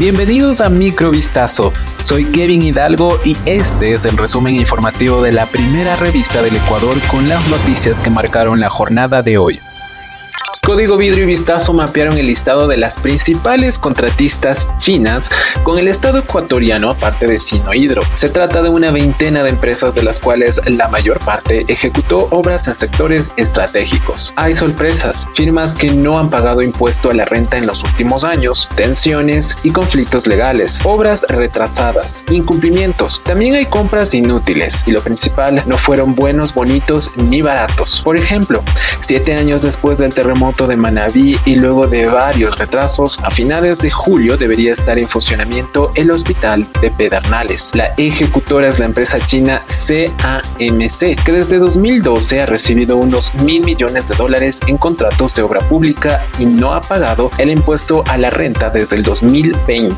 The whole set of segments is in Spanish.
Bienvenidos a Microvistazo. Soy Kevin Hidalgo y este es el resumen informativo de la primera revista del Ecuador con las noticias que marcaron la jornada de hoy. Código Vidrio y Vistazo mapearon el listado de las principales contratistas chinas con el Estado ecuatoriano, aparte de Sinohidro. Se trata de una veintena de empresas de las cuales la mayor parte ejecutó obras en sectores estratégicos. Hay sorpresas, firmas que no han pagado impuesto a la renta en los últimos años, tensiones y conflictos legales, obras retrasadas, incumplimientos. También hay compras inútiles y lo principal, no fueron buenos, bonitos ni baratos. Por ejemplo, siete años después del terremoto de Manabí y luego de varios retrasos, a finales de julio debería estar en funcionamiento el hospital de Pedernales. La ejecutora es la empresa china CAMC, que desde 2012 ha recibido unos mil millones de dólares en contratos de obra pública y no ha pagado el impuesto a la renta desde el 2020.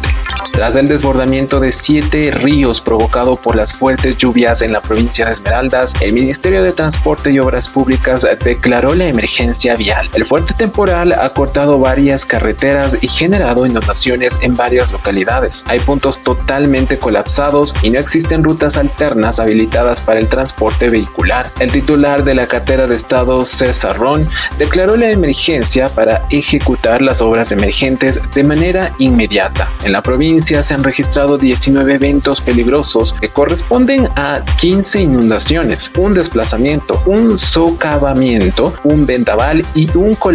Tras el desbordamiento de siete ríos provocado por las fuertes lluvias en la provincia de Esmeraldas, el Ministerio de Transporte y Obras Públicas declaró la emergencia vial. El fuerte temporal ha cortado varias carreteras y generado inundaciones en varias localidades. Hay puntos totalmente colapsados y no existen rutas alternas habilitadas para el transporte vehicular. El titular de la cartera de Estado, César Ron, declaró la emergencia para ejecutar las obras emergentes de manera inmediata. En la provincia se han registrado 19 eventos peligrosos que corresponden a 15 inundaciones, un desplazamiento, un socavamiento, un vendaval y un colapso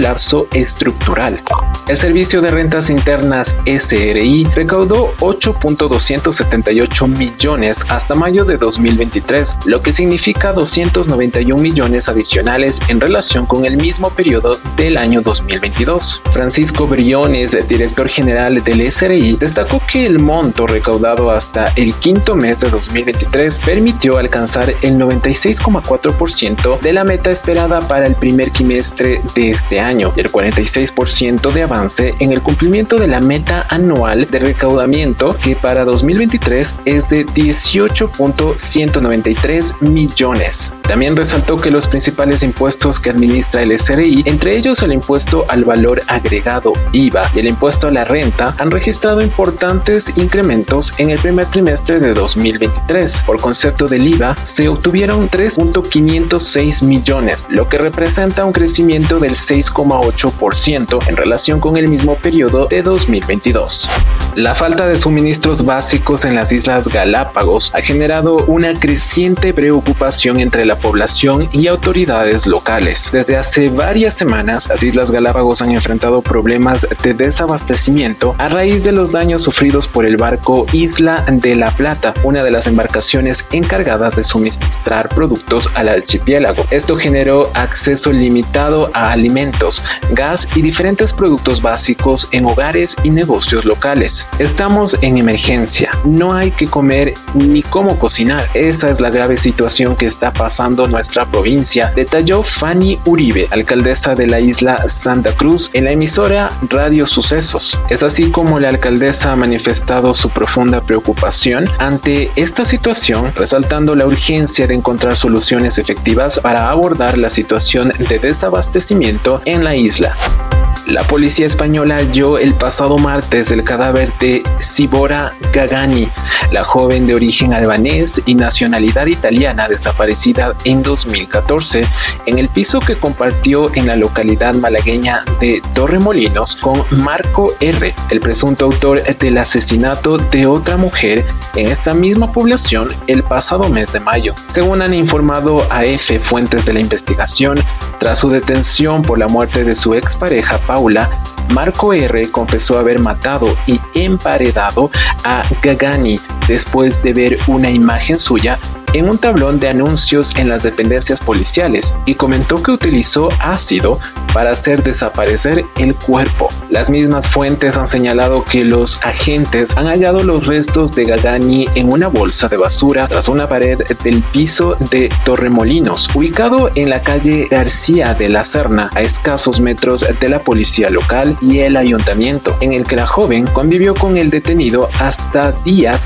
estructural. El Servicio de Rentas Internas SRI recaudó 8.278 millones hasta mayo de 2023, lo que significa 291 millones adicionales en relación con el mismo periodo del año 2022. Francisco Briones, director general del SRI, destacó que el monto recaudado hasta el quinto mes de 2023 permitió alcanzar el 96,4% de la meta esperada para el primer trimestre de este año y el 46% de avance en el cumplimiento de la meta anual de recaudamiento que para 2023 es de 18.193 millones. También resaltó que los principales impuestos que administra el SRI, entre ellos el impuesto al valor agregado IVA y el impuesto a la renta, han registrado importantes incrementos en el primer trimestre de 2023. Por concepto del IVA, se obtuvieron 3.506 millones, lo que representa un crecimiento del 6,8% en relación con el mismo periodo de 2022. La falta de suministros básicos en las Islas Galápagos ha generado una creciente preocupación entre la población y autoridades locales. Desde hace varias semanas, las Islas Galápagos han enfrentado problemas de desabastecimiento a raíz de los daños sufridos por el barco Isla de la Plata, una de las embarcaciones encargadas de suministrar productos al archipiélago. Esto generó acceso limitado a alimentos, gas y diferentes productos básicos en hogares y negocios locales. Estamos en emergencia, no hay que comer ni cómo cocinar. Esa es la grave situación que está pasando nuestra provincia, detalló Fanny Uribe, alcaldesa de la isla Santa Cruz, en la emisora Radio Sucesos. Es así como la alcaldesa ha manifestado su profunda preocupación ante esta situación, resaltando la urgencia de encontrar soluciones efectivas para abordar la situación de desabastecimiento en la isla. La policía española halló el pasado martes el cadáver de Sibora Gagani, la joven de origen albanés y nacionalidad italiana desaparecida en 2014 en el piso que compartió en la localidad malagueña de Torremolinos con Marco R., el presunto autor del asesinato de otra mujer en esta misma población el pasado mes de mayo. Según han informado a F fuentes de la investigación, tras su detención por la muerte de su expareja Marco R. confesó haber matado y emparedado a Gagani después de ver una imagen suya en un tablón de anuncios en las dependencias policiales y comentó que utilizó ácido para hacer desaparecer el cuerpo. Las mismas fuentes han señalado que los agentes han hallado los restos de Gagani en una bolsa de basura tras una pared del piso de Torremolinos, ubicado en la calle García de la Serna, a escasos metros de la policía local y el ayuntamiento, en el que la joven convivió con el detenido hasta días